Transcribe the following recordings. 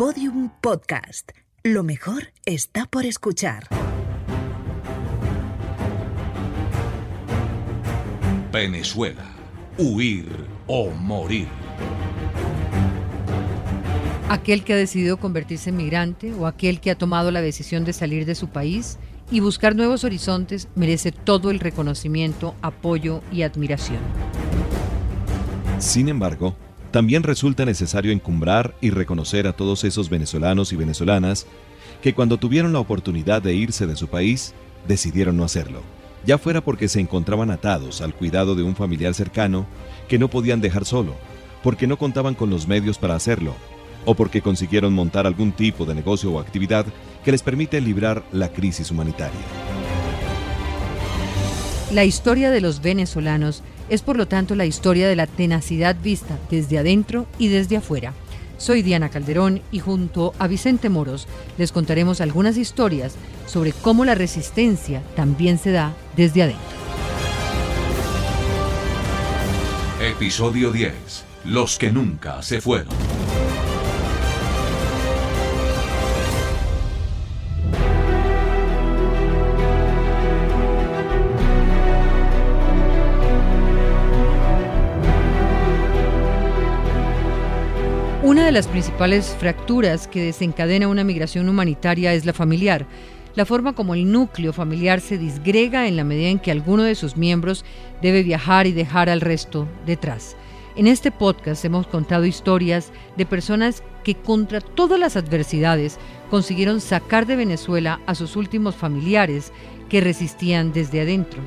Podium Podcast. Lo mejor está por escuchar. Venezuela. Huir o morir. Aquel que ha decidido convertirse en migrante o aquel que ha tomado la decisión de salir de su país y buscar nuevos horizontes merece todo el reconocimiento, apoyo y admiración. Sin embargo, también resulta necesario encumbrar y reconocer a todos esos venezolanos y venezolanas que cuando tuvieron la oportunidad de irse de su país, decidieron no hacerlo, ya fuera porque se encontraban atados al cuidado de un familiar cercano que no podían dejar solo, porque no contaban con los medios para hacerlo, o porque consiguieron montar algún tipo de negocio o actividad que les permite librar la crisis humanitaria. La historia de los venezolanos es por lo tanto la historia de la tenacidad vista desde adentro y desde afuera. Soy Diana Calderón y junto a Vicente Moros les contaremos algunas historias sobre cómo la resistencia también se da desde adentro. Episodio 10. Los que nunca se fueron. De las principales fracturas que desencadena una migración humanitaria es la familiar, la forma como el núcleo familiar se disgrega en la medida en que alguno de sus miembros debe viajar y dejar al resto detrás. En este podcast hemos contado historias de personas que contra todas las adversidades consiguieron sacar de Venezuela a sus últimos familiares que resistían desde adentro.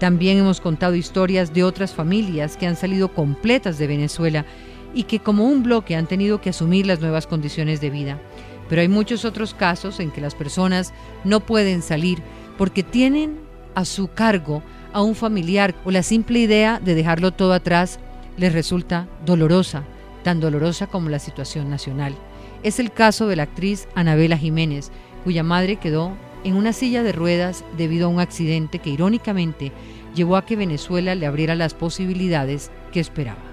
También hemos contado historias de otras familias que han salido completas de Venezuela y que como un bloque han tenido que asumir las nuevas condiciones de vida. Pero hay muchos otros casos en que las personas no pueden salir porque tienen a su cargo a un familiar o la simple idea de dejarlo todo atrás les resulta dolorosa, tan dolorosa como la situación nacional. Es el caso de la actriz Anabela Jiménez, cuya madre quedó en una silla de ruedas debido a un accidente que irónicamente llevó a que Venezuela le abriera las posibilidades que esperaba.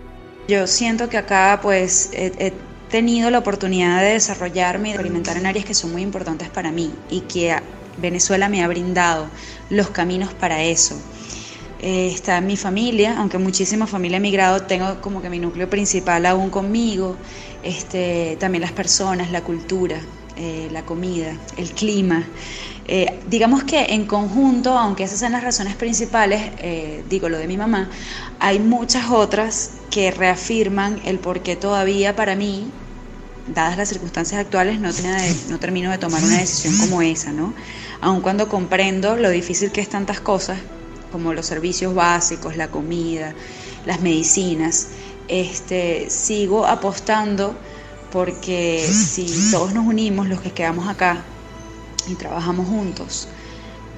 Yo siento que acá pues he, tenido la oportunidad de desarrollarme y experimentar en áreas que son muy importantes para mí y que Venezuela me ha brindado los caminos para eso. Eh, está mi familia, aunque muchísima familia ha emigrado, tengo como que mi núcleo principal aún conmigo, este, también las personas, la cultura, eh, la comida, el clima. Eh, digamos que en conjunto, aunque esas son las razones principales, digo lo de mi mamá, hay muchas otras que reafirman el por qué todavía para mí, dadas las circunstancias actuales, no, no termino de tomar una decisión como esa, ¿no? Aun cuando comprendo lo difícil que es tantas cosas, como los servicios básicos, la comida, las medicinas, este, sigo apostando porque si todos nos unimos, los que quedamos acá, y trabajamos juntos,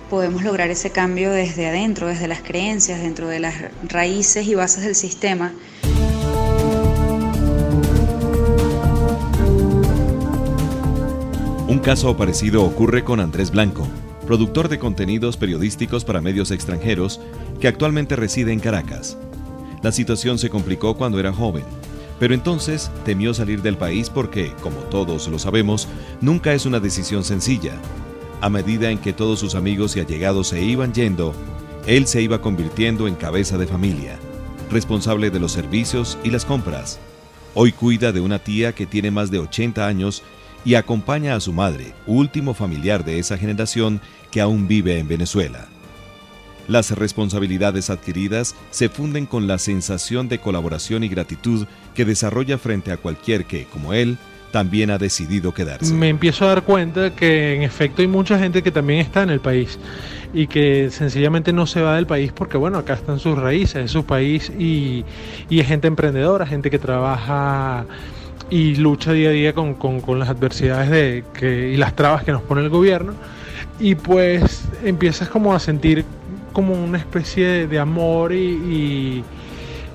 podemos lograr ese cambio desde adentro, desde las creencias, dentro de las raíces y bases del sistema. Un caso parecido ocurre con Andrés Blanco, productor de contenidos periodísticos para medios extranjeros que actualmente reside en Caracas. La situación se complicó cuando era joven, pero entonces temió salir del país porque, como todos lo sabemos, nunca es una decisión sencilla, a medida en que todos sus amigos y allegados se iban yendo, él se iba convirtiendo en cabeza de familia, responsable de los servicios y las compras. Hoy cuida de una tía que tiene más de 80 años y acompaña a su madre, último familiar de esa generación que aún vive en Venezuela. Las responsabilidades adquiridas se funden con la sensación de colaboración y gratitud que desarrolla frente a cualquier que, como él, también ha decidido quedarse. Me empiezo a dar cuenta que en efecto hay mucha gente que también está en el país y que sencillamente no se va del país porque bueno, acá están sus raíces, es su país y, y es gente emprendedora, gente que trabaja y lucha día a día con, con, las adversidades de y las trabas que nos pone el gobierno y pues empiezas como a sentir como una especie de, amor y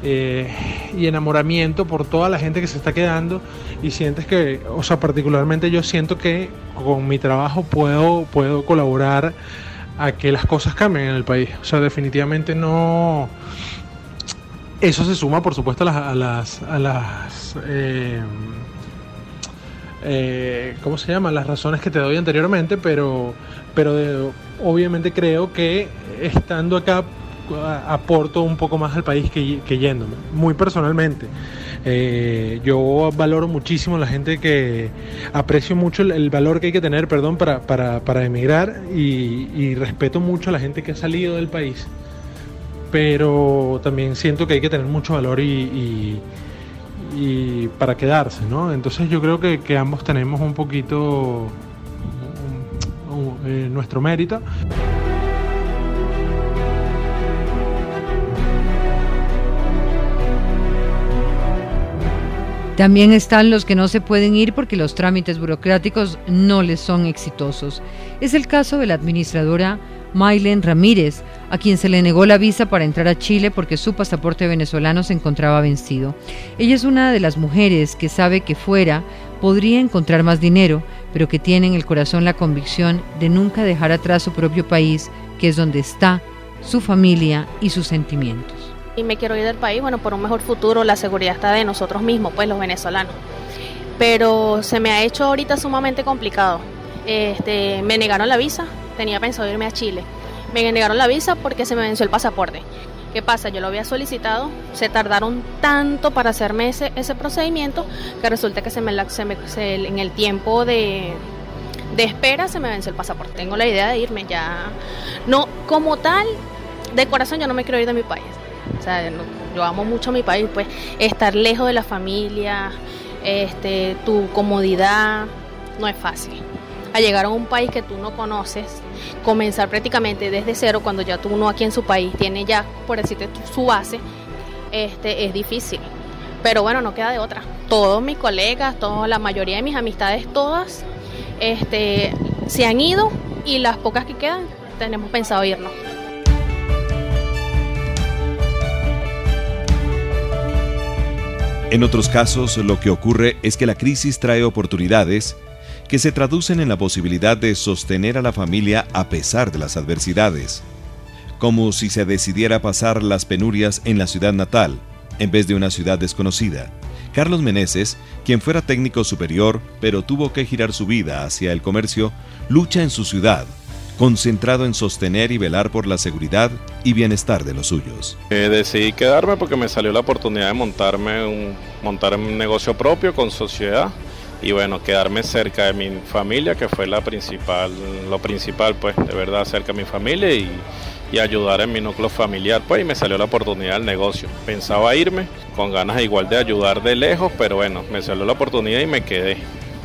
eh, y enamoramiento por toda la gente que se está quedando y sientes que, o sea, particularmente yo siento que con mi trabajo puedo, puedo colaborar a que las cosas cambien en el país. O sea, definitivamente no... Eso se suma, por supuesto, a las... A las, eh, eh, ¿cómo se llama? Las razones que te doy anteriormente, pero, pero obviamente creo que estando acá aporto un poco más al país que, que yéndome, muy personalmente. Eh, yo valoro muchísimo la gente que aprecio mucho el, valor que hay que tener, perdón, para, para, para emigrar y, respeto mucho a la gente que ha salido del país. Pero también siento que hay que tener mucho valor y, y, para quedarse, ¿no? Entonces yo creo que, ambos tenemos un poquito eh, nuestro mérito. También están los que no se pueden ir porque los trámites burocráticos no les son exitosos. Es el caso de la administradora Maylen Ramírez, a quien se le negó la visa para entrar a Chile porque su pasaporte venezolano se encontraba vencido. Ella es una de las mujeres que sabe que fuera podría encontrar más dinero, pero que tiene en el corazón la convicción de nunca dejar atrás su propio país, que es donde está su familia y sus sentimientos y me quiero ir del país, bueno, por un mejor futuro, la seguridad está de nosotros mismos, pues los venezolanos. Pero se me ha hecho ahorita sumamente complicado. Este, me negaron la visa, tenía pensado irme a Chile. Me negaron la visa porque se me venció el pasaporte. ¿Qué pasa? Yo lo había solicitado, se tardaron tanto para hacerme ese, ese procedimiento que resulta que se me, se me en el tiempo de, de espera se me venció el pasaporte. Tengo la idea de irme ya. No, como tal, de corazón yo no me quiero ir de mi país. O sea, yo amo mucho mi país, pues estar lejos de la familia, este, tu comodidad, no es fácil. A llegar a un país que tú no conoces, comenzar prácticamente desde cero cuando ya tú uno aquí en su país tiene ya, por decirte, su base, este, es difícil. Pero bueno, no queda de otra. Todos mis colegas, la mayoría de mis amistades, todas, este, se han ido y las pocas que quedan tenemos pensado irnos. En otros casos, lo que ocurre es que la crisis trae oportunidades que se traducen en la posibilidad de sostener a la familia a pesar de las adversidades, como si se decidiera pasar las penurias en la ciudad natal, en vez de una ciudad desconocida. Carlos Meneses, quien fuera técnico superior, pero tuvo que girar su vida hacia el comercio, lucha en su ciudad, concentrado en sostener y velar por la seguridad y bienestar de los suyos. Eh, decidí quedarme porque me salió la oportunidad de montarme un, montar un negocio propio con sociedad y bueno, quedarme cerca de mi familia, que fue la principal, lo principal, pues, de verdad, cerca de mi familia y, y ayudar en mi núcleo familiar, pues, y me salió la oportunidad del negocio. Pensaba irme con ganas igual de ayudar de lejos, pero bueno, me salió la oportunidad y me quedé.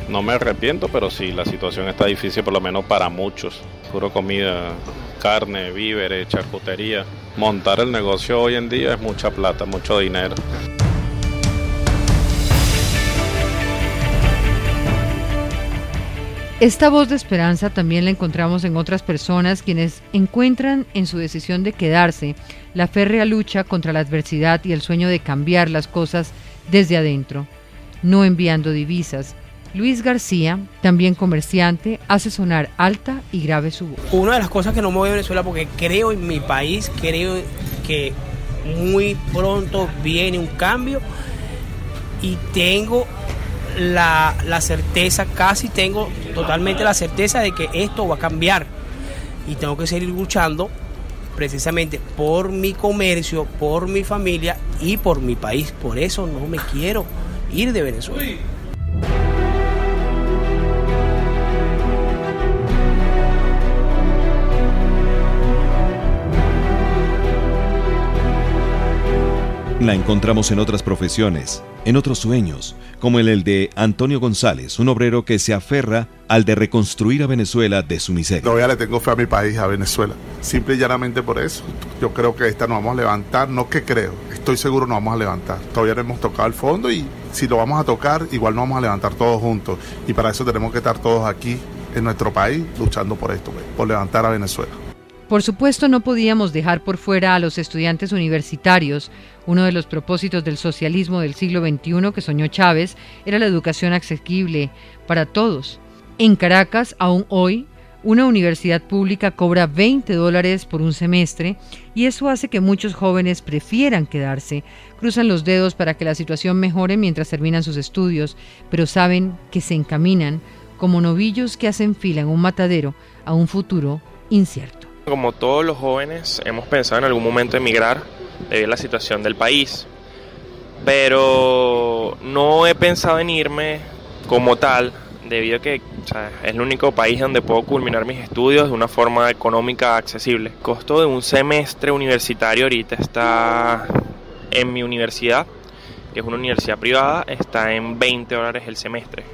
No me arrepiento, pero sí, la situación está difícil, por lo menos para muchos. Puro comida, carne, víveres, charcutería. Montar el negocio hoy en día es mucha plata, mucho dinero. Esta voz de esperanza también la encontramos en otras personas quienes encuentran en su decisión de quedarse la férrea lucha contra la adversidad y el sueño de cambiar las cosas desde adentro, no enviando divisas, Luis García, también comerciante, hace sonar alta y grave su voz. Una de las cosas que no mueve Venezuela porque creo en mi país, creo que muy pronto viene un cambio y tengo la, la certeza, casi tengo totalmente la certeza de que esto va a cambiar y tengo que seguir luchando precisamente por mi comercio, por mi familia y por mi país. Por eso no me quiero ir de Venezuela. La encontramos en otras profesiones, en otros sueños, como el de Antonio González, un obrero que se aferra al de reconstruir a Venezuela de su miseria. Todavía le tengo fe a mi país, a Venezuela. Simple y llanamente por eso. Yo creo que esta nos vamos a levantar, no que creo, estoy seguro nos vamos a levantar. Todavía no hemos tocado el fondo y si lo vamos a tocar, igual nos vamos a levantar todos juntos. Y para eso tenemos que estar todos aquí en nuestro país luchando por esto, por levantar a Venezuela. Por supuesto, no podíamos dejar por fuera a los estudiantes universitarios. Uno de los propósitos del socialismo del siglo XXI que soñó Chávez era la educación asequible para todos. En Caracas, aún hoy, Una universidad pública cobra 20 dólares por un semestre y eso hace que muchos jóvenes prefieran quedarse. Cruzan los dedos para que la situación mejore mientras terminan sus estudios, pero saben que se encaminan como novillos que hacen fila en un matadero a un futuro incierto. Como todos los jóvenes, hemos pensado en algún momento emigrar debido a la situación del país, pero no he pensado en irme como tal debido a que es el único país donde puedo culminar mis estudios de una forma económica accesible. El costo de un semestre universitario ahorita está en mi universidad, que es una universidad privada, está en 20 dólares el semestre.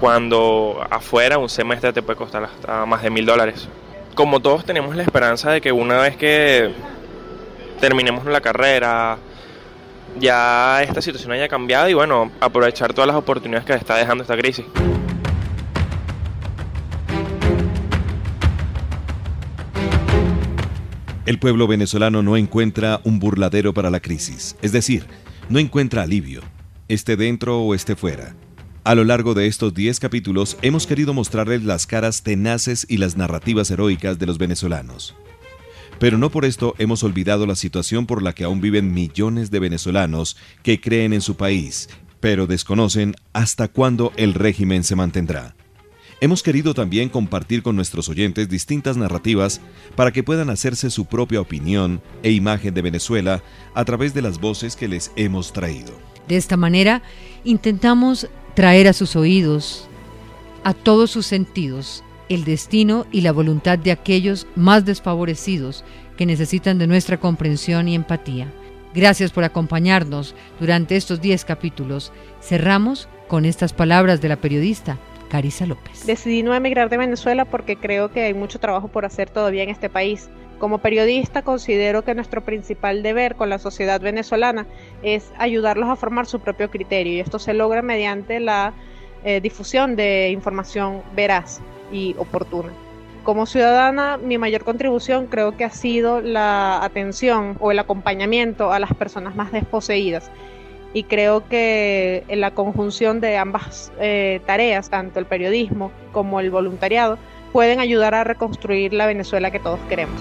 Cuando afuera un semestre te puede costar hasta más de mil dólares. Como todos tenemos la esperanza de que una vez que terminemos la carrera, ya esta situación haya cambiado y bueno, aprovechar todas las oportunidades que está dejando esta crisis. El pueblo venezolano no encuentra un burladero para la crisis, es decir, no encuentra alivio, esté dentro o esté fuera. A lo largo de estos 10 capítulos hemos querido mostrarles las caras tenaces y las narrativas heroicas de los venezolanos. Pero no por esto hemos olvidado la situación por la que aún viven millones de venezolanos que creen en su país, pero desconocen hasta cuándo el régimen se mantendrá. Hemos querido también compartir con nuestros oyentes distintas narrativas para que puedan hacerse su propia opinión e imagen de Venezuela a través de las voces que les hemos traído. De esta manera, intentamos traer a sus oídos, a todos sus sentidos, el destino y la voluntad de aquellos más desfavorecidos que necesitan de nuestra comprensión y empatía. Gracias por acompañarnos durante estos 10 capítulos. Cerramos con estas palabras de la periodista Carisa López. Decidí no emigrar de Venezuela porque creo que hay mucho trabajo por hacer todavía en este país. Como periodista considero que nuestro principal deber con la sociedad venezolana es ayudarlos a formar su propio criterio y esto se logra mediante la eh, difusión de información veraz y oportuna. Como ciudadana, mi mayor contribución creo que ha sido la atención o el acompañamiento a las personas más desposeídas y creo que en la conjunción de ambas eh, tareas, tanto el periodismo como el voluntariado, pueden ayudar a reconstruir la Venezuela que todos queremos.